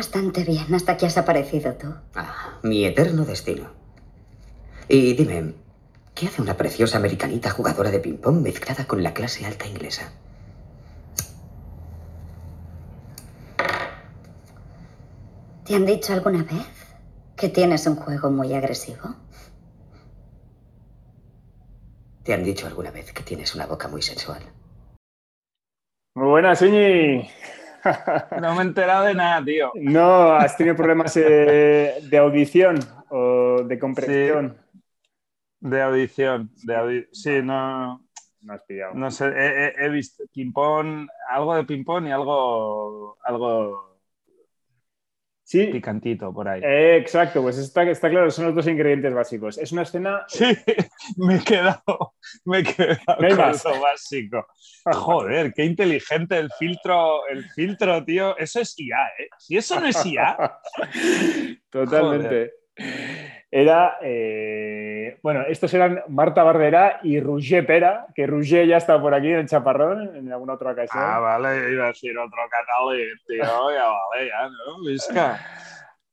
Bastante bien hasta que has aparecido tú. Ah, mi eterno destino. Y dime, ¿qué hace una preciosa americanita jugadora de ping-pong mezclada con la clase alta inglesa? ¿Te han dicho alguna vez que tienes un juego muy agresivo? ¿Te han dicho alguna vez que tienes una boca muy sensual? Muy buenas, Iñi. No me he enterado de nada, tío. No, has tenido problemas eh, de audición o de comprensión. De audición. De audi- sí, no, No has pillado. no sé. He, he- he visto ping-pong, algo de ping-pong y algo, algo Sí, picantito por ahí. eh, exacto, pues está, está claro, son los dos ingredientes básicos. Es una escena. Sí, me he quedado, me he quedado No con más. lo básico. Joder, qué inteligente el filtro, el filtro, tío. Eso es IA, ¿eh? Si eso no es IA, Totalmente. Era, eh, bueno, estos eran Marta Barberá y Roger Pera, que Roger ya está por aquí en el chaparrón en alguna otra ocasión. Ah, vale, iba a decir otro catalán, tío. Ya vale, ya, ¿no? Visca.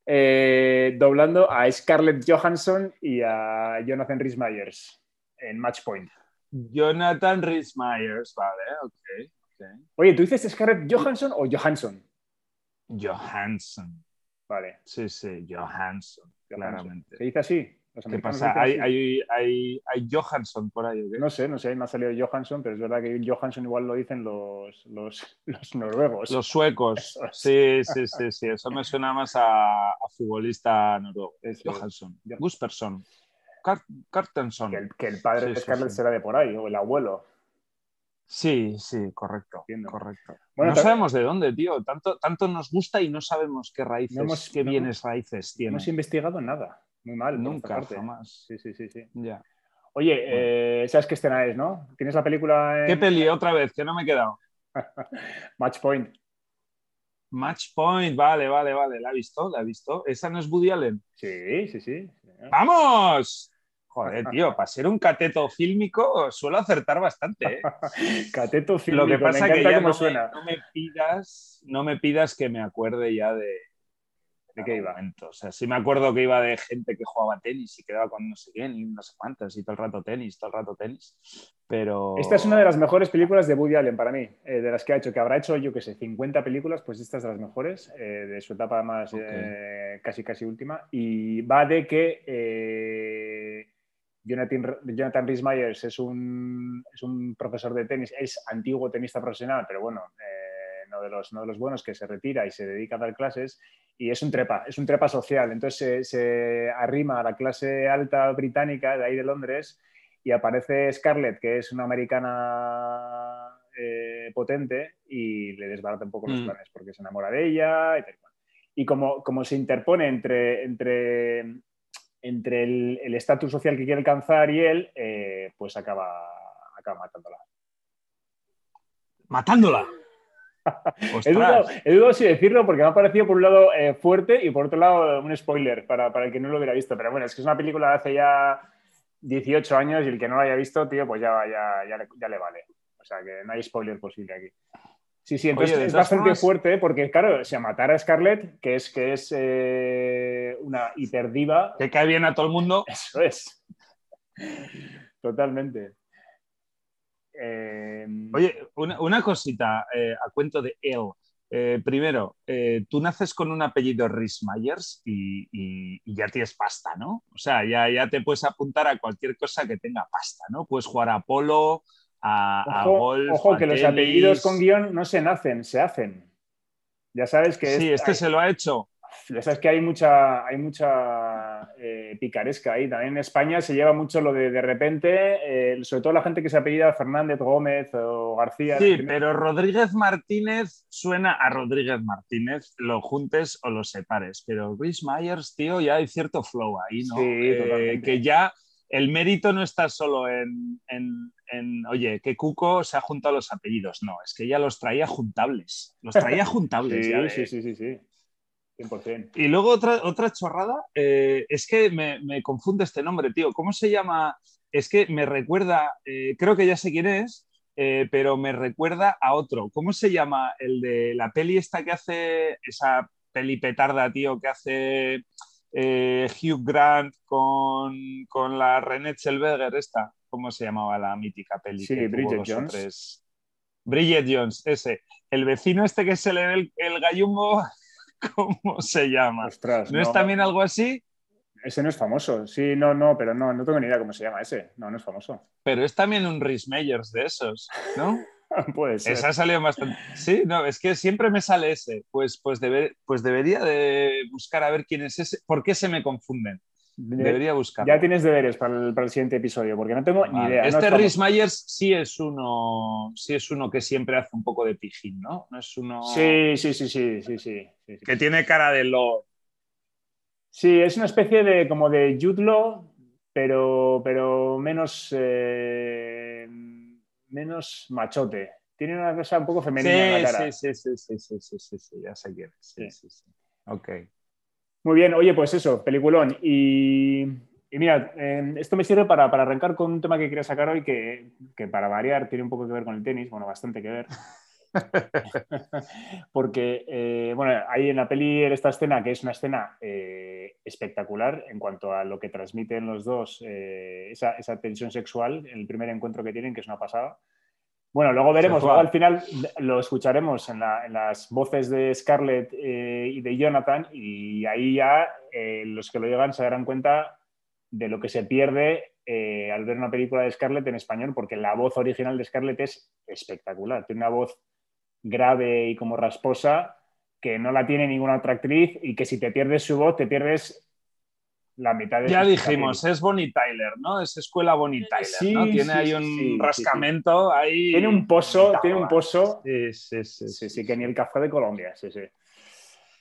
Eh, doblando a Scarlett Johansson y a Jonathan Rhys Meyers en Match Point. Jonathan Rhys Myers, vale, ok. ok. Oye, ¿tú dices Scarlett Johansson o Johansson? Johansson. Vale, Sí, sí, Johansson, claramente. ¿se dice así? ¿Qué pasa? ¿Hay, hay, hay, hay Johansson por ahí qué? No sé, no sé, me ha salido Johansson, pero es verdad que Johansson igual lo dicen los, los, los noruegos. Los suecos. Sí, sí, sí, sí. Eso me suena más a, a futbolista noruego. Eso. Johansson. Ya. Guspersson. Car- Cartenson. Que el, que el padre Sí, de sí, Scarlett sí. será de por ahí, o el abuelo. Sí, sí, correcto. Entiendo. correcto. Bueno, no también- sabemos de dónde, tío. Tanto, tanto nos gusta y no sabemos qué raíces, No hemos- qué no bienes raíces No tiene. hemos investigado nada. Muy mal. Nunca, jamás. Sí, sí, sí, sí. Ya. Oye, eh, ¿sabes qué escena es, no? ¿Tienes la película en ¿Qué peli otra vez? Que no me he quedado. Match Point? Match Point, vale, vale, vale. ¿La ha visto? ¿La ha visto? ¿Esa no es Woody Allen? Sí, sí, sí. ¡Vamos! Joder, tío, para ser un cateto fílmico suelo acertar bastante. ¿eh? Cateto Lo fílmico, que pasa me que ya no suena. me, no me pidas, no me pidas que me acuerde ya de, ¿De qué iba? O sea, sí me acuerdo que iba de gente que jugaba tenis y quedaba con no sé quién y no sé cuántas y todo el rato tenis, todo el rato tenis. Pero Esta es una de las mejores películas de Woody Allen para mí, eh, de las que ha hecho, que habrá hecho, yo qué sé, 50 películas, pues esta es de las mejores, eh, de su etapa más eh, casi casi última. Y va de que Jonathan, Jonathan Rhys Meyers es un, es un profesor de tenis, es antiguo tenista profesional, pero bueno, eh, no, de los, no de los buenos, que se retira y se dedica a dar clases, y es un trepa, es un trepa social. Entonces se, se arrima a la clase alta británica de ahí de Londres y aparece Scarlett, que es una americana eh, potente, y le desbarata un poco los Mm. planes, porque se enamora de ella y tal. Y como, como se interpone entre, entre, entre el estatus social que quiere alcanzar y él, eh, pues acaba, acaba matándola. matándola. He dudado, Ostras. he dudado si decirlo porque me ha parecido por un lado eh, fuerte y por otro lado un spoiler para, para el que no lo hubiera visto. Pero bueno, es que es una película de hace ya 18 años y el que no lo haya visto, tío, pues ya, ya, ya, le, ya le vale. O sea que no hay spoiler posible aquí. Sí, sí, entonces Oye, es bastante formas- fuerte porque, claro, si a matar a Scarlett, que es, que es eh, una hiperdiva, Que cae bien a todo el mundo. eso es. Totalmente. Eh, Oye, una, una cosita eh, a cuento de él. Eh, primero, eh, tú naces con un apellido Rhys Myers y, y- y ya tienes pasta, ¿no? O sea, ya, ya te puedes apuntar a cualquier cosa que tenga pasta, ¿no? Puedes jugar a polo, a, a Ojo, golf. ojo, a que los apellidos con guion no se nacen, se hacen. Ya sabes que Sí, es- este hay, se lo ha hecho. ya sabes que hay mucha, hay mucha eh, picaresca ahí. También en España se lleva mucho lo de de repente, eh, sobre todo la gente que se apellida Fernández, Gómez o García. Sí, pero Rodríguez Martínez suena a Rodríguez Martínez, lo juntes o lo separes. Pero Rhys Myers, tío, ya hay cierto flow ahí, ¿no? Sí, Eh, que ya el mérito no está solo en, oye, que Cuco se ha juntado los apellidos. No, es que ya los traía juntables. Los traía juntables. Sí, ya sí, sí, sí, sí. 100%. Y luego otra, otra chorrada, eh, es que me, me confunde este nombre, tío. ¿Cómo se llama? Es que me recuerda, eh, creo que ya sé quién es, eh, pero me recuerda a otro. ¿Cómo se llama el de la peli esta que hace esa peli petarda, tío, que hace Hugh Grant con, con la René Zellweger, esta, ¿cómo se llamaba la mítica peli? Sí, que Bridget Jones. tres? Bridget Jones, ese. El vecino este que se le ve el, el gallumbo, ¿cómo se llama? Ostras, ¿No, es también algo así? Ese no es famoso. Sí, no, no, pero no, no tengo ni idea cómo se llama ese. No, no es famoso. Pero es también un Rhys Meyers de esos, ¿no? Puede ser. Esa ha salido bastante. Sí, no, es que siempre me sale ese. Pues, pues, debe- pues debería de buscar a ver quién es ese. ¿Por qué se me confunden? De- Debería buscar. Ya tienes deberes para el, para el siguiente episodio, porque no tengo ni idea. no Este es famoso. Rhys Myers sí es uno, sí es uno que siempre hace un poco de pijín, ¿no? No es uno Sí, sí, sí, sí, sí, sí, sí, sí. que tiene cara de lo. Sí, es una especie de como de Jude Law, pero, pero menos, eh, menos machote. Tiene una cosa un poco femenina en la cara. Sí, sí, sí, sí, sí, sí, sí, sí, ya sé quién es. Sí, sí, sí. Ok. Muy bien, oye, pues eso, peliculón. Y, y mira, eh, esto me sirve para, para arrancar con un tema que quería sacar hoy, que, que para variar tiene un poco que ver con el tenis, bueno, bastante que ver. Porque, eh, bueno, hay en la peli esta escena, que es una escena eh, espectacular en cuanto a lo que transmiten los dos, eh, esa, esa tensión sexual en el primer encuentro que tienen, que es una pasada. Bueno, luego veremos, luego al final lo escucharemos en, la- en las voces de Scarlett eh, y de Jonathan, y ahí ya eh, los que lo llegan se darán cuenta de lo que se pierde eh, al ver una película de Scarlett en español, porque la voz original de Scarlett es espectacular. Tiene una voz grave y como rasposa que no la tiene ninguna otra actriz y que si te pierdes su voz, te pierdes la mitad de Ya dijimos, es Bonnie Tyler, ¿no? Es escuela Bonnie Tyler, Sí, ¿no? Tiene sí, ahí sí, un sí, sí, rascamento ahí. Tiene un pozo, tiene un pozo. Sí, sí, sí. Sí, sí, que ni el café de Colombia, sí, sí.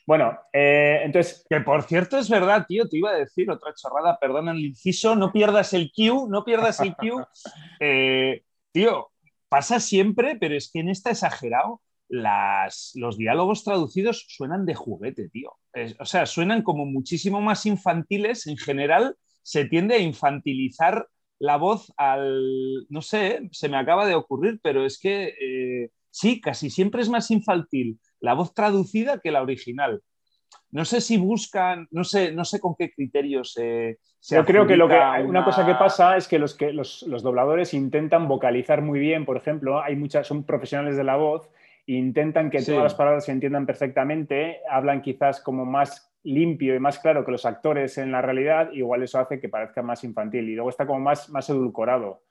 Bueno, eh, entonces, Que por cierto es verdad, tío, te iba a decir otra chorrada, perdona el inciso, no pierdas el Q, no pierdas el Q. Eh, tío, pasa siempre, pero es que en esta exagerado, las, los diálogos traducidos suenan de juguete, tío. Es- o sea, suenan como muchísimo más infantiles. En general, se tiende a infantilizar la voz al. No sé, se me acaba de ocurrir, pero es que eh, sí, casi siempre es más infantil la voz traducida que la original. No sé si buscan, no sé, no sé con qué criterios se. se yo creo que lo que adjudica una cosa que pasa es que los que los, los dobladores intentan vocalizar muy bien, por ejemplo, hay muchas, son profesionales de la voz, intentan que Sí. todas las palabras se entiendan perfectamente, hablan quizás como más limpio y más claro que los actores en la realidad, igual eso hace que parezca más infantil y luego está como más, más edulcorado.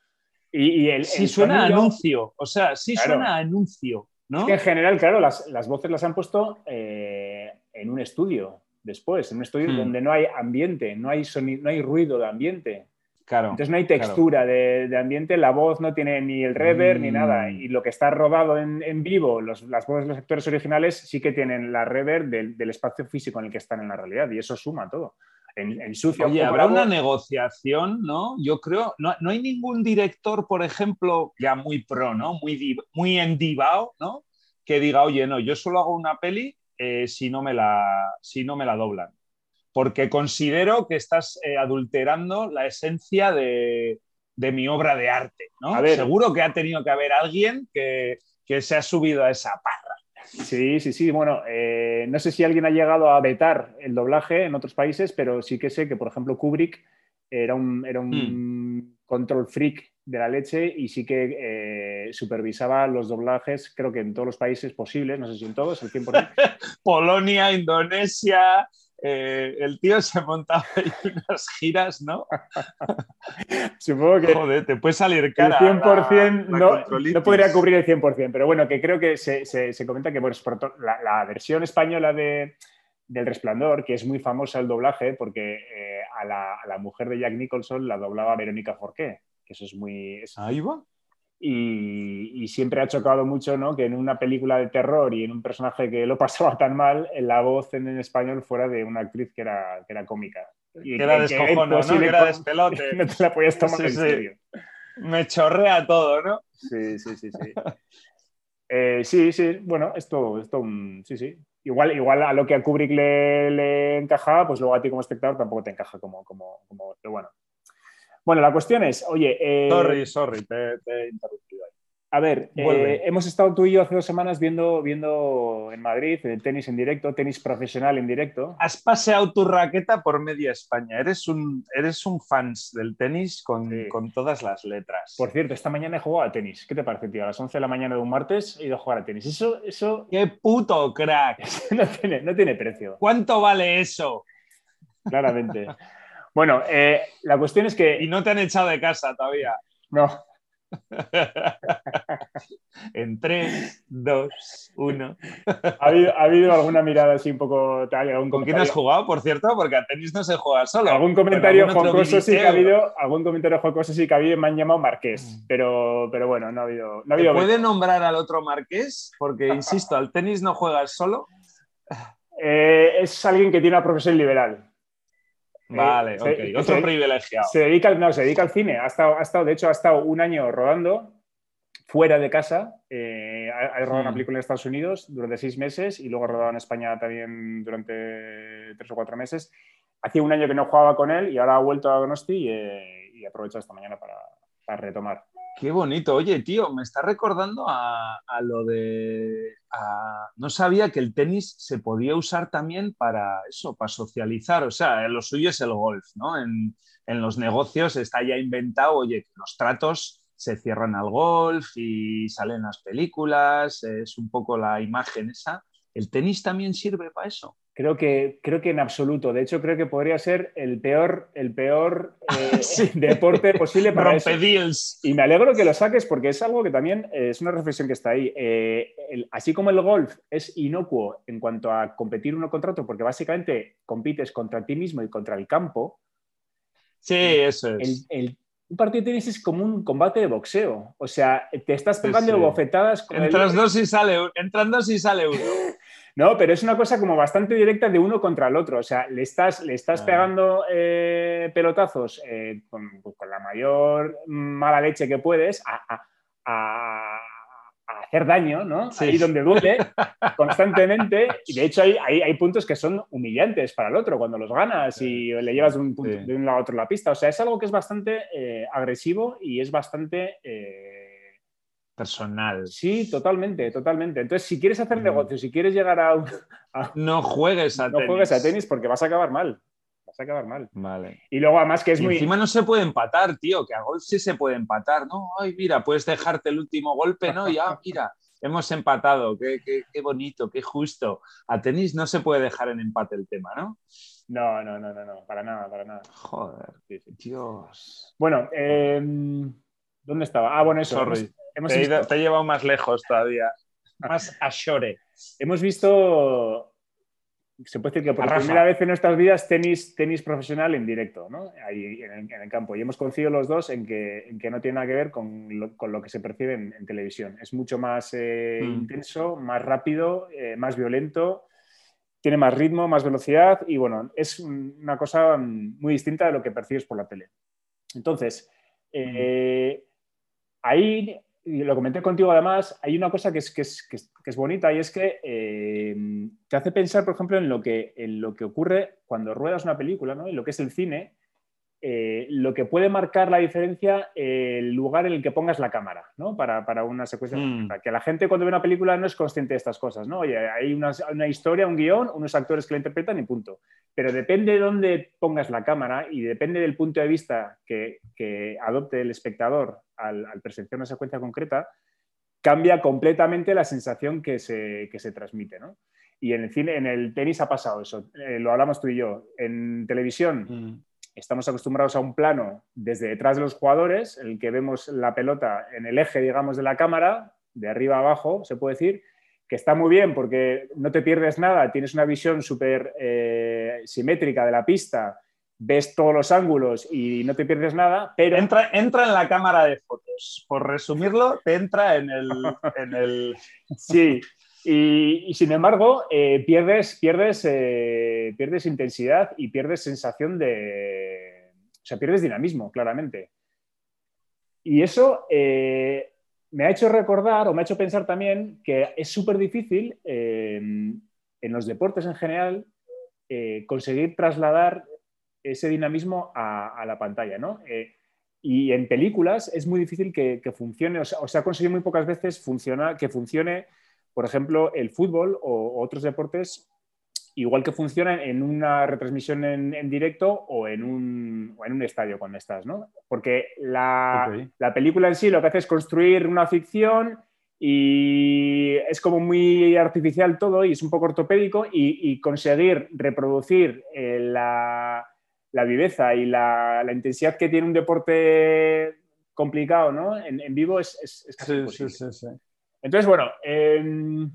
Y, y el, Sí, el suena a sonido- anuncio. O sea, sí Claro. suena a anuncio, ¿no? Es que en general, claro, las, las voces las han puesto eh, en un estudio después, en un estudio Hmm. donde no hay ambiente, no hay, soni- no hay ruido de ambiente. Claro. Entonces no hay textura de, de ambiente, la voz no tiene ni el reverb ni Mm. nada. Y lo que está rodado en, en vivo, los- las voces de los actores originales sí que tienen la reverb del, del espacio físico en el que están en la realidad. Y eso suma todo. En, en sucio, Oye, habrá una negociación, ¿no? Yo creo, no, no hay ningún director, por ejemplo, ya muy pro, ¿no? Muy, div- muy endivado, ¿no? Que diga, oye, no, yo solo hago una peli eh, si, no me la, si no me la doblan. Porque considero que estás eh, adulterando la esencia de, de mi obra de arte, ¿no? A ver. Seguro que ha tenido que haber alguien que, que se ha subido a esa parra. Sí, sí, sí. Bueno, eh, no sé si alguien ha llegado a vetar el doblaje en otros países, pero sí que sé que, por ejemplo, Kubrick era un, era un control freak de la leche y sí que eh, supervisaba los doblajes, creo que en todos los países posibles, no sé si en todos, el 100%. Polonia, Indonesia, eh, el tío se montaba ahí unas giras, ¿no? Supongo que Joder, te puede salir el cara. 100% la- la no, controlitis. no podría cubrir el 100%, pero bueno, que creo que se, se- se comenta que bueno, la, la versión española de, del Resplandor, que es muy famosa el doblaje, porque eh, a, la, a la mujer de Jack Nicholson la doblaba Verónica Forqué, que eso es muy... es- Ahí va. Y, y siempre ha chocado mucho ¿no? que en una película de terror y en un personaje que lo pasaba tan mal, la voz en, en español fuera de una actriz que era, que era cómica. Y Que era descojono, ¿no? Que era despelote. no te la podías tomar Sí, en sí. serio. Me chorrea todo, ¿no? Sí, sí, sí, sí. Eh, sí, sí, bueno, esto, esto mm, sí, sí. Igual, igual a lo que a Kubrick le, le encajaba, pues luego a ti como espectador tampoco te encaja como, como, como pero bueno. Bueno, la cuestión es, oye, eh, Sorry, sorry, te, te he interrumpido ahí. A ver, eh, hemos estado tú y yo hace dos semanas viendo, viendo en Madrid el tenis en directo, tenis profesional en directo. Has paseado tu raqueta por media España. Eres un, eres un fans del tenis con, Sí. con todas las letras. Por cierto, esta mañana he jugado a tenis. ¿Qué te parece, tío? A las 11 de la mañana de un martes he ido a jugar a tenis. Eso, eso ¡Qué puto crack! no, tiene, no tiene precio, ¿Cuánto vale eso? claramente. Bueno, eh, la cuestión es Y que... no te han echado de casa todavía. No, en 3, 2, 1. ha habido, ha habido alguna mirada así un poco tal, algún ¿Con quién has jugado, por cierto? Porque a tenis no se juega solo. Algún comentario jocoso sí que ha habido, algún comentario jocoso sí que ha habido y me han llamado Marqués, pero, pero bueno, no ha habido, no ha ¿Te habido puede nombrar al otro Marqués? Porque, insisto, al tenis no juegas solo. Eh, es alguien que tiene una profesión liberal. Vale, se- ok. Otro se- privilegiado. Se dedica, no, se dedica al cine. Ha estado, ha estado, de hecho, ha estado un año rodando fuera de casa. Eh, ha, ha rodado una Hmm. película en Estados Unidos durante seis meses y luego ha rodado en España también durante tres o cuatro meses. Hacía un año que no jugaba con él y ahora ha vuelto a Donosti y, eh, y he aprovechado esta mañana para, para retomar. Qué bonito. Oye, tío, me está recordando a, a lo de. a- No sabía que el tenis se podía usar también para eso, para socializar. O sea, lo suyo es el golf, ¿no? En, en los negocios está ya inventado, oye, que los tratos se cierran al golf y salen las películas, es un poco la imagen esa. ¿El tenis también sirve para eso? Creo que, creo que en absoluto. De hecho, creo que podría ser el peor, el peor eh, Sí. deporte posible para eso. Rompedeals. Y me alegro que lo saques porque es algo que también eh, es una reflexión que está ahí. Eh, el- así como el golf es inocuo en cuanto a competir uno contra otro, porque básicamente compites contra ti mismo y contra el campo, Sí, eso el, es. el- un partido de tenis es como un combate de boxeo. O sea, te estás pegando sí. bofetadas con el- Entras dos y sale. Entran dos y sale uno. No, pero es una cosa como bastante directa de uno contra el otro. O sea, le estás, le estás Ah. pegando eh, pelotazos eh, con, con la mayor mala leche que puedes a, a- a- a hacer daño, ¿no? Sí. Ahí donde duele, constantemente. Y de hecho hay, hay, hay puntos que son humillantes para el otro cuando los ganas y le llevas de un, punto, Sí. de un lado a otro la pista. O sea, es algo que es bastante eh, agresivo y es bastante... Personal. Sí, totalmente, totalmente. Entonces, si quieres hacer Mm. negocio, si quieres llegar a un, a- No juegues a no tenis. juegues a tenis porque vas a acabar mal. Vas a acabar mal. Vale. Y luego, además, que es y muy. encima no se puede empatar, tío, que a golf sí se puede empatar, ¿no? Ay, mira, puedes dejarte el último golpe, ¿no? Ya, mira, hemos empatado, qué, qué- qué bonito, qué justo. A tenis no se puede dejar en empate el tema, ¿no? No, no, no, no, no, para nada, para nada. Joder. Dios. Bueno, eh, ¿dónde estaba? Ah, bueno, eso. Sorry. Hemos, hemos Te he, ido- te he llevado más lejos todavía. Más a Shore. hemos visto, se puede decir que por A Rafa. primera vez en nuestras vidas, tenis, tenis profesional en directo, ¿no? Ahí en el, en el campo. Y hemos coincidido los dos en que, en que no tiene nada que ver con lo, con lo que se percibe en, en televisión. Es mucho más eh, Mm. intenso, más rápido, eh, más violento. tiene más ritmo, más velocidad y bueno, es una cosa muy distinta de lo que percibes por la tele. Entonces, eh, ahí, y lo comenté contigo además, hay una cosa que es, que es, que es, bonita y es que eh, te hace pensar, por ejemplo, en lo, que, en lo que ocurre cuando ruedas una película, ¿no? en lo que es el cine, eh, lo que puede marcar la diferencia eh, el lugar en el que pongas la cámara ¿no? para, para, una secuencia. Mm. Que la gente cuando ve una película no es consciente de estas cosas. ¿no? Oye, hay una, una, historia, un guion, unos actores que la interpretan y punto. Pero depende de dónde pongas la cámara y depende del punto de vista que, que adopte el espectador al, al, presenciar una secuencia concreta, cambia completamente la sensación que se, que se transmite. ¿no? Y en el, cine, en el tenis ha pasado eso. Eh, lo hablamos tú y yo. En televisión. Mm estamos acostumbrados a un plano desde detrás de los jugadores, en el que vemos la pelota en el eje, digamos, de la cámara, de arriba a abajo, se puede decir, que está muy bien porque no te pierdes nada, tienes una visión súper eh, simétrica de la pista, ves todos los ángulos y no te pierdes nada, pero... Entra, entra en la cámara de fotos. Por resumirlo, te entra en el... En el... Sí, y, y, sin embargo, eh, pierdes, pierdes, eh, pierdes intensidad y pierdes sensación de. O sea, pierdes dinamismo, claramente. Y eso eh, me ha hecho recordar o me ha hecho pensar también que es súper difícil eh, en los deportes en general eh, conseguir trasladar ese dinamismo a, a la pantalla, ¿no? Eh, y en películas es muy difícil que, funcione, o sea, o se ha conseguido muy pocas veces funciona, que funcione, por ejemplo, el fútbol o, otros deportes, igual que funciona en una retransmisión en, directo o en, un, en, un, estadio cuando estás, ¿no? Porque la, la película en sí lo que hace es construir una ficción y es como muy artificial todo y es un poco ortopédico y, conseguir reproducir eh, la, viveza y la, intensidad que tiene un deporte complicado ¿no? en, vivo es, es, casi imposible. Entonces, bueno, em,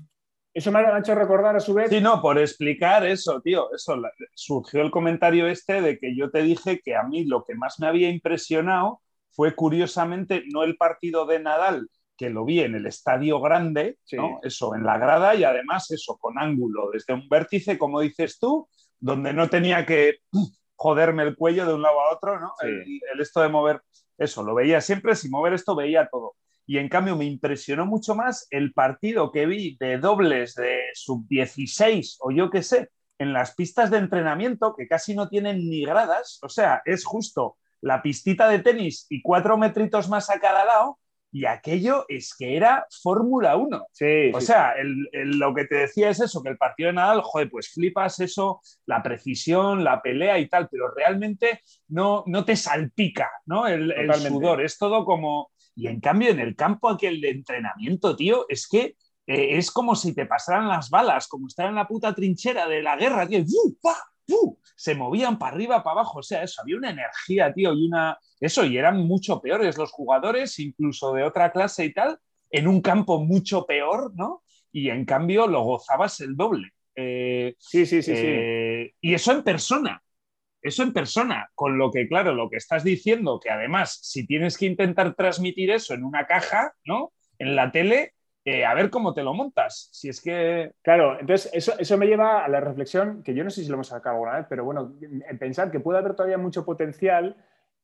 eso me ha hecho recordar a su vez. Sí, no, por explicar eso, tío, eso surgió el comentario este de que yo te dije que a mí lo que más me había impresionado fue curiosamente no el partido de Nadal, que lo vi en el estadio grande, eso, en la grada y además eso, con ángulo, desde un vértice, como dices tú, donde no tenía que joderme el cuello de un lado a otro, ¿no? El, esto de mover, eso, lo veía siempre, sin mover esto veía todo. Y en cambio me impresionó mucho más el partido que vi de dobles de sub-16 o yo qué sé, en las pistas de entrenamiento que casi no tienen ni gradas, o sea, es justo la pistita de tenis y cuatro metritos más a cada lado y aquello es que era Fórmula 1. Sí, o sea, lo que te decía es eso, que el partido de Nadal, joder, pues flipas eso, la precisión, la pelea y tal, pero realmente no, no te salpica, ¿no? El, sudor, es todo como... Y en cambio, en el campo aquel de entrenamiento, tío, es que eh, es como si te pasaran las balas, como estar en la puta trinchera de la guerra, tío, se movían para arriba, para abajo, o sea, eso, había una energía, tío, y una, eso, y eran mucho peores los jugadores, incluso de otra clase y tal, en un campo mucho peor, ¿no? Y en cambio lo gozabas el doble. Eh, sí, sí, sí, sí. Eh, y eso en persona, eso en persona, con lo que, claro, lo que estás diciendo, que además, si tienes que intentar transmitir eso en una caja, ¿no? En la tele, eh, a ver cómo te lo montas. Si es que. Claro, entonces eso, eso me lleva a la reflexión, que yo no sé si lo hemos sacado alguna vez, pero bueno, en pensar que puede haber todavía mucho potencial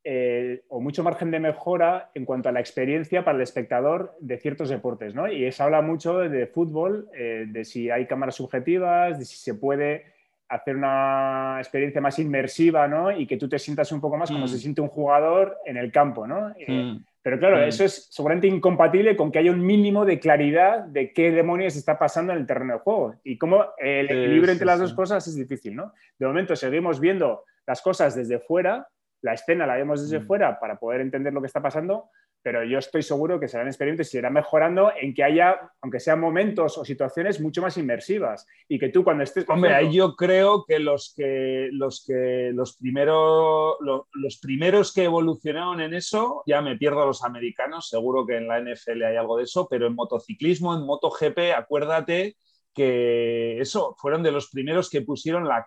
eh, o mucho margen de mejora en cuanto a la experiencia para el espectador de ciertos deportes, ¿no? Y se habla mucho de fútbol, eh, de si hay cámaras subjetivas, de si se puede hacer una experiencia más inmersiva, ¿no? Y que tú te sientas un poco más como mm. se siente un jugador en el campo, ¿no? Eh, mm. pero claro, mm. eso es seguramente incompatible con que haya un mínimo de claridad de qué demonios está pasando en el terreno de juego. Y cómo el equilibrio entre las dos cosas es difícil, ¿no? De momento seguimos viendo las cosas desde fuera, la escena la vemos desde fuera para poder entender lo que está pasando, pero yo estoy seguro que serán experientes y irán mejorando en que haya, aunque sean momentos o situaciones mucho más inmersivas. Y que tú cuando estés... Hombre, ahí yo creo que los que los que los primeros los, primeros que evolucionaron en eso, ya me pierdo a los americanos, seguro que en la NFL hay algo de eso, pero en motociclismo, en MotoGP, acuérdate que eso, fueron de los primeros que pusieron la,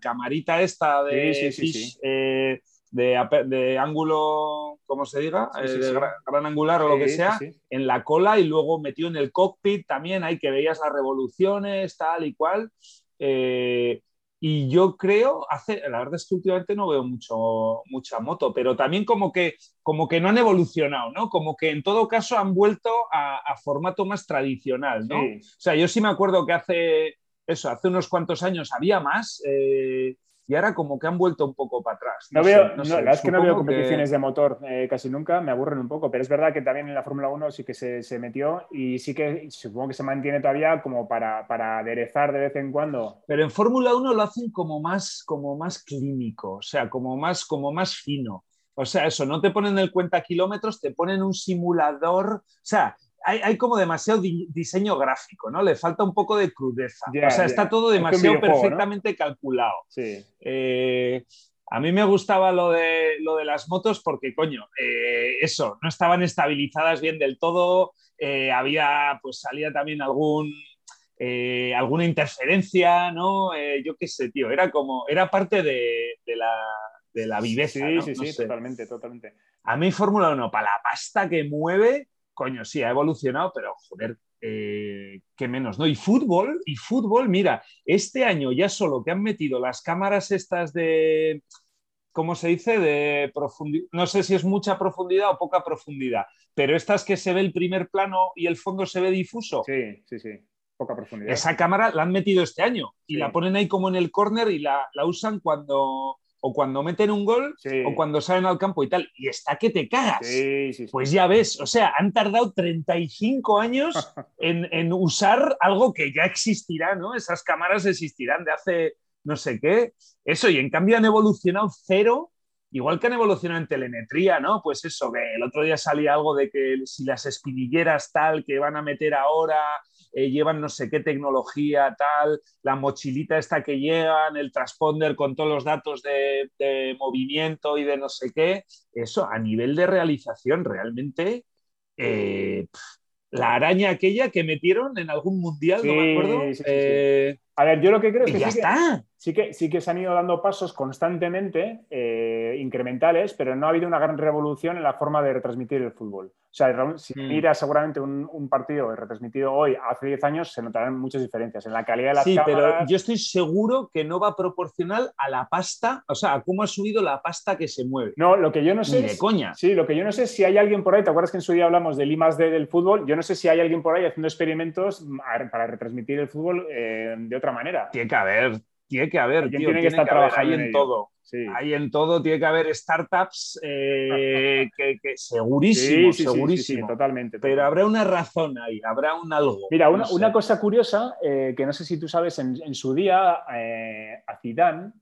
camarita esta de eh, de, ángulo, como se diga, eh, gran, angular o lo que sea, en la cola y luego metió en el cockpit también, ahí que veías las revoluciones, tal y cual. Eh, y yo creo, hace, la verdad es que últimamente no veo mucho, mucha moto, pero también como que, como que no han evolucionado, ¿no? Como que en todo caso han vuelto a, formato más tradicional, ¿no? O sea, yo sí me acuerdo que hace, eso, hace unos cuantos años había más. Eh, y ahora como que han vuelto un poco para atrás. No, veo, no, la es que no veo competiciones de motor eh, casi nunca, me aburren un poco, pero es verdad que también en la Fórmula 1 sí que se, se, metió y sí que supongo que se mantiene todavía como para, para aderezar de vez en cuando. Pero en Fórmula 1 lo hacen como más, como más clínico, o sea, como más, como más fino. O sea, eso, no te ponen el cuenta kilómetros, te ponen un simulador. O sea, hay, como demasiado diseño gráfico, ¿no? Le falta un poco de crudeza. o sea, está todo demasiado perfectamente calculado. Sí. Eh, a mí me gustaba lo de, lo de las motos porque, coño, eh, eso, no estaban estabilizadas bien del todo, eh, había, pues salía también algún, alguna interferencia, ¿no? yo qué sé, tío, era como, era parte de, la, de la viveza. Sí, sí, sí, totalmente, totalmente. A mí Fórmula 1, para la pasta que mueve, coño, sí, ha evolucionado, pero joder, eh, qué menos, ¿no? Y fútbol, y fútbol, mira, este año ya solo que han metido las cámaras estas de, ¿cómo se dice? De profundidad, no sé si es mucha profundidad o poca profundidad, pero estas que se ve el primer plano y el fondo se ve difuso. Sí, sí, sí. Poca profundidad. Esa cámara la han metido este año y la ponen ahí como en el corner y la, la usan cuando, o cuando meten un gol, Sí. o cuando salen al campo y tal. Y está que te cagas. Sí, sí, sí. Pues ya ves, o sea, han tardado 35 años en, en usar algo que ya existirá, ¿no? Esas cámaras existirán de hace no sé qué. Eso, y en cambio han evolucionado cero, igual que han evolucionado en telemetría, ¿no? Pues eso, que el otro día salía algo de que si las espinilleras tal que van a meter ahora eh, llevan no sé qué tecnología tal, la mochilita esta que llegan, el transponder con todos los datos de, de movimiento y de no sé qué, eso a nivel de realización realmente eh, la araña aquella que metieron en algún mundial, no Sí, me acuerdo. sí, sí, sí. eh, A ver, yo lo que creo es que ya está. Sí, que, sí que se han ido dando pasos constantemente, eh, incrementales, pero no ha habido una gran revolución en la forma de retransmitir el fútbol. O sea, si Mm. miras seguramente un, un partido retransmitido hoy, hace 10 años, se notarán muchas diferencias en la calidad de las Sí, pero yo estoy seguro que no va proporcional a la pasta, o sea, a cómo ha subido la pasta que se mueve. No, lo que yo no sé Ni de es- coña. Sí, lo que yo no sé es si hay alguien por ahí, ¿te acuerdas que en su día hablamos del I D del fútbol? Yo no sé si hay alguien por ahí haciendo experimentos para retransmitir el fútbol eh, de otra manera. Tiene que haber, tiene que haber, tío, tiene que estar trabajando hay en todo. Sí. Hay en todo, tiene que haber startups eh, que, que segurísimo, sí, segurísimo. totalmente. Pero habrá una razón ahí, habrá un algo. Mira, una, no sé. una cosa curiosa, eh, que no sé si tú sabes, en, en su día, eh, a Zidane,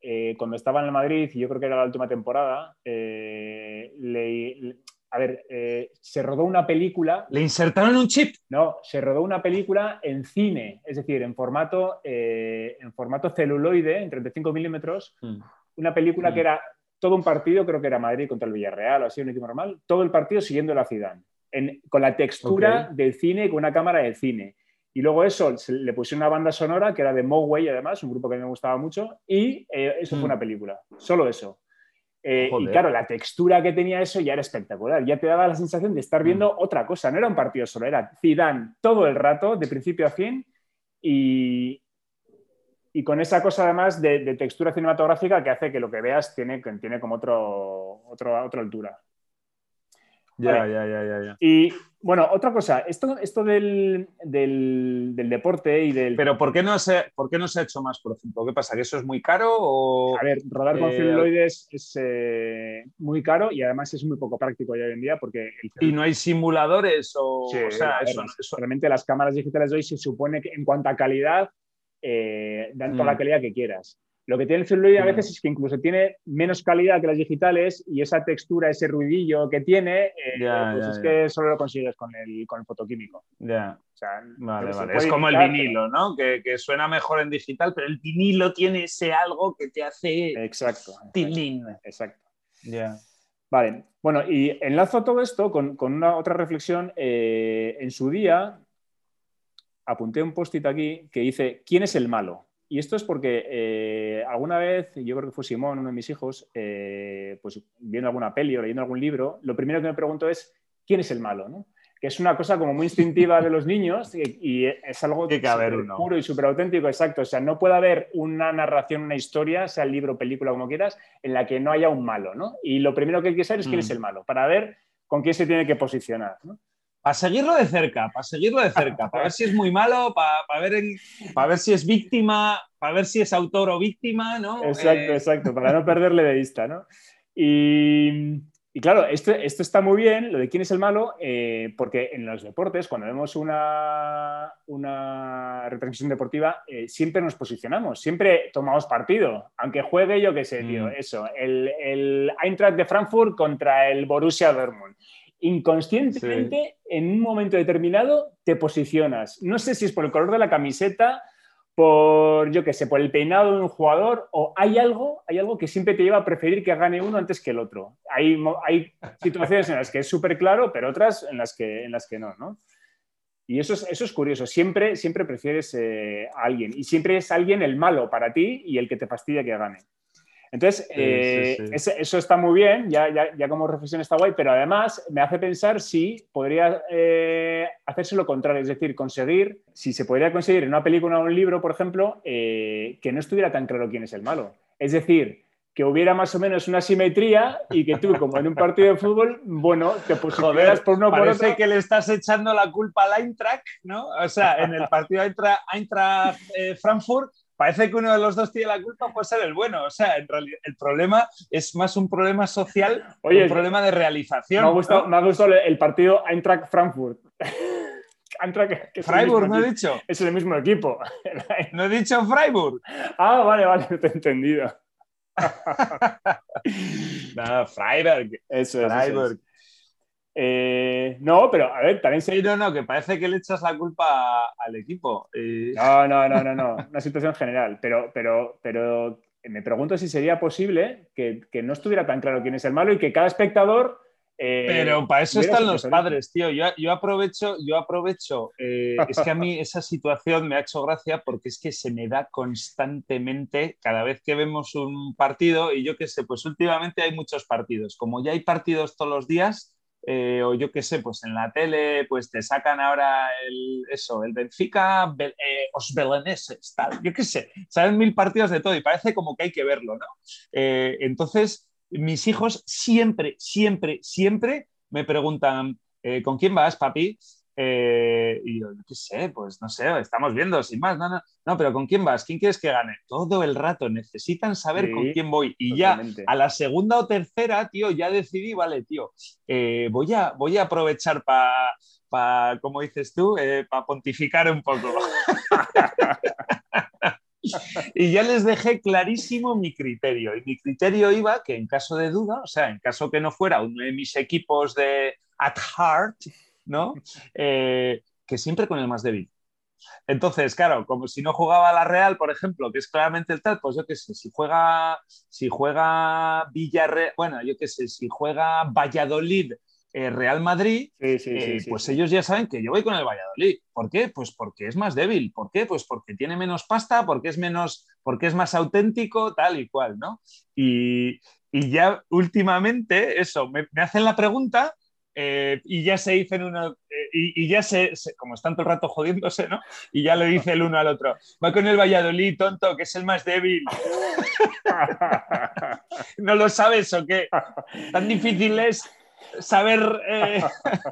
eh, cuando estaba en el Madrid, y yo creo que era la última temporada, eh, le- a ver, eh, se rodó una película Le insertaron un chip. No, se rodó una película en cine, es decir, en formato, eh, en formato celuloide, en 35 milímetros, una película Mm. que era todo un partido, creo que era Madrid contra el Villarreal o así, un equipo normal, todo el partido siguiendo la en- con la textura del cine y con una cámara de cine. Y luego eso, se le pusieron una banda sonora que era de Moway, además, un grupo que a mí me gustaba mucho, y eh, eso Mm. fue una película, solo eso. Eh, y claro, la textura que tenía eso ya era espectacular. Ya te daba la sensación de estar viendo Mm. otra cosa. No era un partido solo, era Zidane todo el rato, de principio a fin, y, y con esa cosa además de, de textura cinematográfica que hace que lo que veas tiene, tiene como otro, otro- otra altura. Ya, Vale. ya, ya, ya, ya. Y bueno, otra cosa, esto, esto del, del- del deporte y del... Pero ¿por qué, no se, ¿por qué no se ha hecho más, por ejemplo? ¿Qué pasa? ¿Que eso es muy caro o...? A ver, rodar con Eh, celuloides es eh, muy caro y además es muy poco práctico ya hoy en día porque el ¿Y no hay simuladores o...? Sí, o sea, ver, eso, las- eso- realmente las cámaras digitales de hoy se supone que en cuanto a calidad eh, dan toda Mm. la calidad que quieras. Lo que tiene el celuloide a veces es que incluso tiene menos calidad que las digitales y esa textura, ese ruidillo que tiene, eh, Ya, pues ya, es ya. que solo lo consigues con el, con el fotoquímico. Ya, O sea, vale, vale. Es como el vinilo, ¿no? Que, que suena mejor en digital, pero el vinilo tiene ese algo que te hace... Exacto. tilín. Exacto. Ya. Vale, bueno, y enlazo todo esto con, con una otra reflexión. Eh, en su día apunté un post-it aquí que dice, ¿quién es el malo? Y esto es porque eh, alguna vez, yo creo que fue Simón, uno de mis hijos, eh, pues viendo alguna peli o leyendo algún libro, lo primero que me pregunto es, ¿quién es el malo? ¿no? Que es una cosa como muy instintiva de los niños y, y es algo que haber súper uno. puro y súper auténtico, exacto. O sea, no puede haber una narración, una historia, sea libro, película, como quieras, en la que no haya un malo, ¿no? Y lo primero que hay que saber es quién Mm. es el malo, para ver con quién se tiene que posicionar, ¿no? Para seguirlo de cerca, para seguirlo de cerca, para ver si es muy malo, para, para ver, el- para ver si es víctima, para ver si es autor o víctima, ¿no? Exacto, Eh, exacto, para no perderle de vista, ¿no? Y, y claro, esto, esto está muy bien, lo de quién es el malo, eh, porque en los deportes, cuando vemos una, una retransmisión deportiva, eh, siempre nos posicionamos, siempre tomamos partido, aunque juegue, yo qué sé, tío, Mm. eso, el, el Eintracht de Frankfurt contra el Borussia Dortmund. Inconscientemente, en un momento determinado, te posicionas. No sé si es por el color de la camiseta, por, yo qué sé, por el peinado de un jugador, o hay algo, hay algo que siempre te lleva a preferir que gane uno antes que el otro. Hay, hay situaciones en las que es súper claro, pero otras en las que, en las que no, ¿no? Y eso es, eso es curioso. Siempre, siempre prefieres eh, a alguien. Y siempre es alguien el malo para ti y el que te fastidia que gane. Entonces, eh, sí, sí. ese- eso está muy bien, ya, ya, ya como reflexión está guay, pero además me hace pensar si podría eh, hacerse lo contrario, es decir, conseguir, si se podría conseguir en una película o un libro, por ejemplo, eh, que no estuviera tan claro quién es el malo. Es decir, que hubiera más o menos una simetría y que tú, como en un partido de fútbol, bueno, te posicionaras Joder, por uno por otro. que le estás echando la culpa al Eintracht, ¿no? O sea, en el partido Eintracht, Eintracht, eh, Frankfurt, parece que uno de los dos tiene la culpa, puede ser el bueno. O sea, en realidad el problema es más un problema social, Oye, un problema de realización. Me ha gustado, ¿no? me ha gustado el partido Eintracht Frankfurt. Eintracht, que Freiburg, no he dicho. Es el mismo equipo. No he dicho Freiburg. ah, vale, vale, te he entendido. No, Freiburg. Eso es. eso Freiburg. es. Eh, no, pero a ver, también se... Sí, no, no, que parece que le echas la culpa al equipo. Eh, No, no, no, no, no. Una situación general. Pero, pero, pero me pregunto si sería posible que, que no estuviera tan claro quién es el malo y que cada espectador. eh, Pero para eso están los padres, tío. Yo, yo aprovecho, yo aprovecho. eh, es que a mí esa situación me ha hecho gracia porque es que se me da constantemente cada vez que vemos un partido y yo qué sé, pues últimamente hay muchos partidos. Como ya hay partidos todos los días, eh, o yo qué sé, pues en la tele, pues te sacan ahora el, eso, el Benfica, eh, os beleneses, tal. Yo qué sé, saben mil partidos de todo y parece como que hay que verlo, ¿no? Eh, entonces, mis hijos siempre, siempre, siempre me preguntan, eh, ¿con quién vas, papi? Eh, y yo, qué sé, pues no sé, estamos viendo, sin más, no, no, no, pero ¿con quién vas? ¿Quién quieres que gane? Todo el rato necesitan saber Sí, con quién voy. Y ya a la segunda o tercera, tío, ya decidí, vale, tío, eh, voy, a, voy a aprovechar para, pa, como dices tú, para pontificar un poco. y ya les dejé clarísimo mi criterio. Y mi criterio iba que en caso de duda, o sea, en caso que no fuera uno de mis equipos de at heart, ¿no? Eh, que siempre con el más débil. Entonces, claro, como si no jugaba la Real, por ejemplo, que es claramente el tal, pues yo qué sé, si juega, si juega Villarreal, bueno, yo qué sé, si juega Valladolid, eh, Real Madrid, Sí, sí, eh, sí, pues ellos ya saben que yo voy con el Valladolid. ¿Por qué? Pues porque es más débil. ¿Por qué? Pues porque tiene menos pasta, porque es menos, porque es más auténtico, tal y cual, ¿no? Y, y ya últimamente, eso, me, me hacen la pregunta eh, y ya se dicen uno, eh, y, y ya se, se- como están todo el rato jodiéndose, ¿no? Y ya le dice el uno al otro, va con el Valladolid, tonto, que es el más débil. ¿No lo sabes o qué? Tan difícil es saber eh,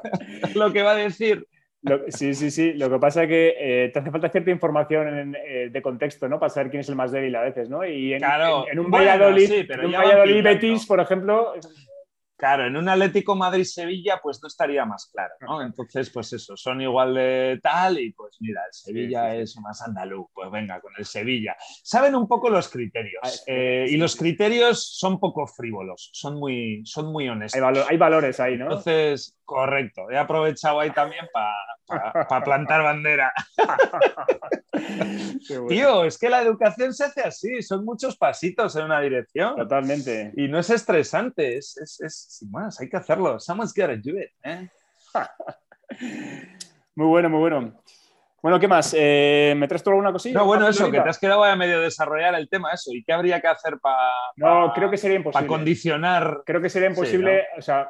lo que va a decir. Lo- sí, sí, sí. Lo que pasa es que eh, te hace falta cierta información en- eh, de contexto, ¿no? Para saber quién es el más débil a veces, ¿no? Y en, Claro. en- en un Bueno, Valladolid, sí, pero un Valladolid. Betis, por ejemplo, Claro, en un Atlético Madrid-Sevilla, pues no estaría más claro, ¿no? Entonces, pues eso, son igual de tal y pues mira, el Sevilla Sí, sí, sí. es más andaluz, pues venga, con el Sevilla. Saben un poco los criterios Ah, eh, y los criterios son poco frívolos, son muy, son muy honestos. hay, valo- hay valores ahí, ¿no? Entonces, correcto, he aprovechado ahí también para plantar bandera. Bueno. Tío, es que la educación se hace así, son muchos pasitos en una dirección. Totalmente. Y no es estresante, es, es, es sin más, hay que hacerlo. Someone's gotta do it. ¿eh? Muy bueno, muy bueno. Bueno, ¿qué más? Eh, ¿Me traes tú alguna cosilla? No, bueno, ¿Una eso, que te has quedado a medio desarrollar el tema, eso. ¿Y qué habría que hacer para No, creo que sería imposible. condicionar? Creo que sería Sí, imposible, o sea,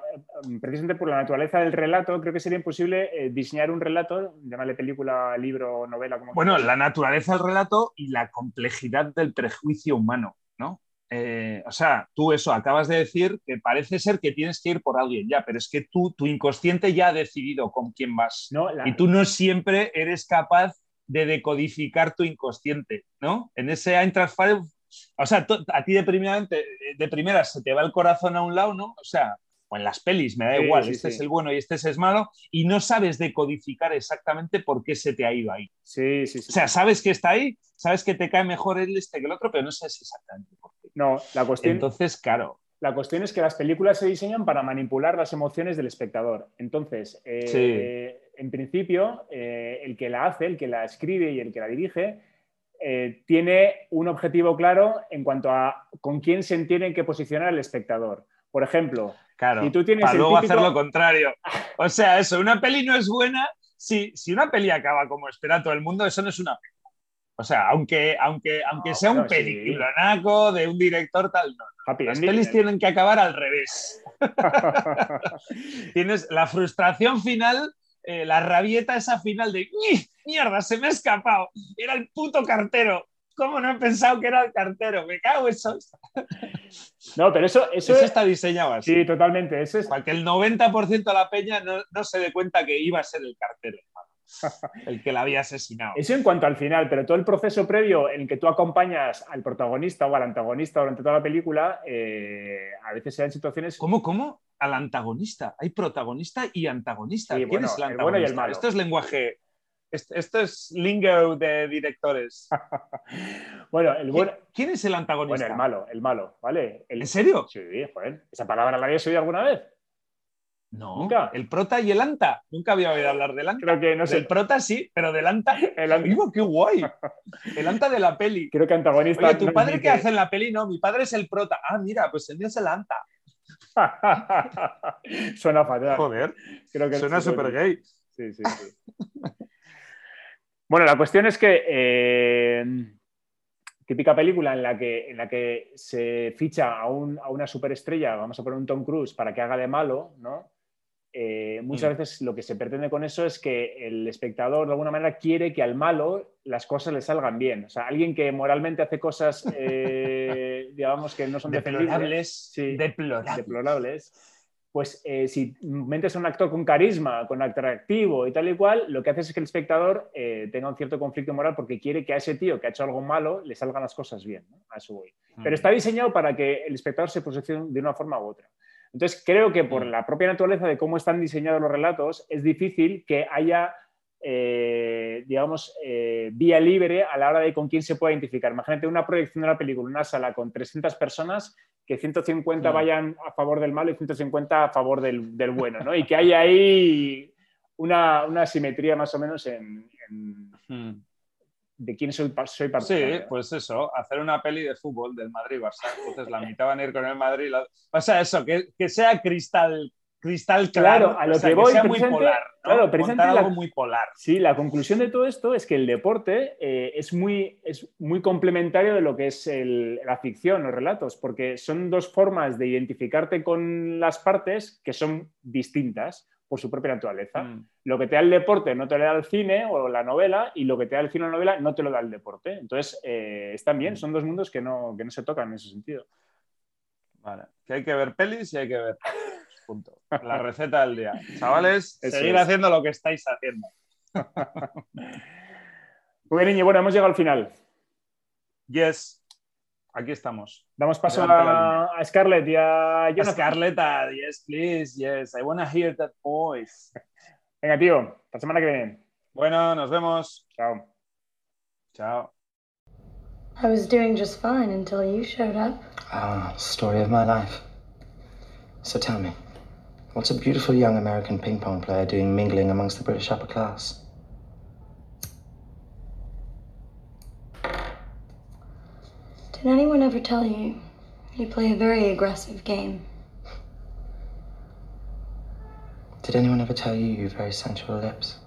precisamente por la naturaleza del relato, creo que sería imposible eh, diseñar un relato, llámale película, libro, novela, como Bueno, la naturaleza del relato y la complejidad del prejuicio humano, ¿no? Eh, o sea, tú eso, acabas de decir que parece ser que tienes que ir por alguien ya, pero es que tú, tu inconsciente ya ha decidido con quién vas. No, la- y tú no siempre eres capaz de decodificar tu inconsciente, ¿no? En ese Frankfurt, o sea, a ti de primera, de primera se te va el corazón a un lado, ¿no? O sea, o en las pelis, me da Sí, igual, sí, este sí. es el bueno y este es el malo, y no sabes decodificar exactamente por qué se te ha ido ahí. Sí, sí, sí. O sea, sabes que está ahí, sabes que te cae mejor el este que el otro, pero no sabes exactamente. No, la cuestión, Entonces, claro, la cuestión es que las películas se diseñan para manipular las emociones del espectador. Entonces, eh, en principio, eh, el que la hace, el que la escribe y el que la dirige, eh, tiene un objetivo claro en cuanto a con quién se tiene que posicionar el espectador. Por ejemplo, claro, Si tú tienes para luego típico- hacer lo contrario. O sea, eso, una peli no es buena. Si, si una peli acaba como espera todo el mundo, eso no es una peli. O sea, aunque, aunque, aunque No, sea un bueno, sí. de un director tal, no. happy Las ending. pelis tienen que acabar al revés. Tienes la frustración final, eh, la rabieta esa final de "Ñi, mierda, se me ha escapado. Era el puto cartero. ¿Cómo no he pensado que era el cartero? Me cago en eso. no, pero eso, eso, Eso está diseñado así. sí, totalmente. Eso es, Para que el 90% de la peña no, no se dé cuenta que iba a ser el cartero. el que la había asesinado. Eso en cuanto al final, pero todo el proceso previo en el que tú acompañas al protagonista o al antagonista durante toda la película, eh, a veces se dan situaciones. ¿Cómo, cómo? Al antagonista. Hay protagonista y antagonista. Sí, ¿Quién bueno, es el el antagonista? bueno y el malo. Esto es lenguaje. Esto, es lingo de directores. bueno, el bueno, ¿Quién, quién es el antagonista? bueno, el malo, el malo, ¿vale? El- ¿En serio? Sí, joder. ¿Esa palabra la habías oído alguna vez? No. Nunca. El prota y el anta. Nunca había oído hablar del anta. Creo que no sé. Del prota sí, pero del anta. El anta- Digo, qué guay. El anta de la peli. Creo que antagonista. Oye, ¿tu no padre qué hace en la peli? No, mi padre es el prota. Ah, mira, pues el mío es el anta. Suena fatal. Joder, Creo que suena súper gay. Sí, sí, sí. bueno, la cuestión es que eh, típica película en la que, en la que se ficha a, un- a una superestrella, vamos a poner un Tom Cruise, para que haga de malo, ¿no? Eh, muchas Mm. veces lo que se pretende con eso es que el espectador de alguna manera quiere que al malo las cosas le salgan bien. O sea, alguien que moralmente hace cosas, eh, digamos, que no son Deplorables. Sí. Deplorables. deplorables, pues eh, si metes a un actor con carisma, con atractivo y tal y cual, lo que hace es que el espectador eh, tenga un cierto conflicto moral porque quiere que a ese tío que ha hecho algo malo le salgan las cosas bien. ¿no? A voy. Mm. Pero está diseñado para que el espectador se posicione de una forma u otra. Entonces, creo que por Mm. la propia naturaleza de cómo están diseñados los relatos, es difícil que haya, eh, digamos, eh, vía libre a la hora de con quién se puede identificar. Imagínate una proyección de una película, una sala con 300 personas, que 150 Mm. vayan a favor del malo y 150 a favor del, del bueno, ¿no? Y que haya ahí una, una simetría más o menos en, en- Mm. De quién soy, soy Sí, partidario. pues eso, hacer una peli de fútbol del Madrid-Barça. Entonces la mitad van a ir con el Madrid. la- O sea, eso, que, que sea cristal, cristal claro. Claro, a lo o sea, que voy, sea muy polar. ¿no? claro, precisamente Montar la- algo muy polar. Sí, la conclusión de todo esto es que el deporte eh, es, muy, es muy complementario de lo que es el- la ficción, los relatos, porque son dos formas de identificarte con las partes que son distintas por su propia naturaleza. Mm. Lo que te da el deporte no te lo da el cine o la novela, y lo que te da el cine o la novela no te lo da el deporte. Entonces, eh, están bien, Mm. son dos mundos que no, que no se tocan en ese sentido. Vale, que hay que ver pelis y hay que ver. Punto. La receta del día. Chavales, Eso seguir es. haciendo lo que estáis haciendo. Muy bien, Iñi, bueno, hemos llegado al final. Yes. Aquí estamos. Damos paso a, a Scarlett y a Jonathan. Scarlett, yes, please, yes. I wanna hear that voice. Venga, tío, hasta la semana que viene. Bueno, nos vemos. Chao. Chao. I was doing just fine until you showed up. Ah, story of my life. So tell me, what's a beautiful young American ping pong player doing mingling amongst the British upper class? Did anyone ever tell you you play a very aggressive game? Did anyone ever tell you you have very sensual lips?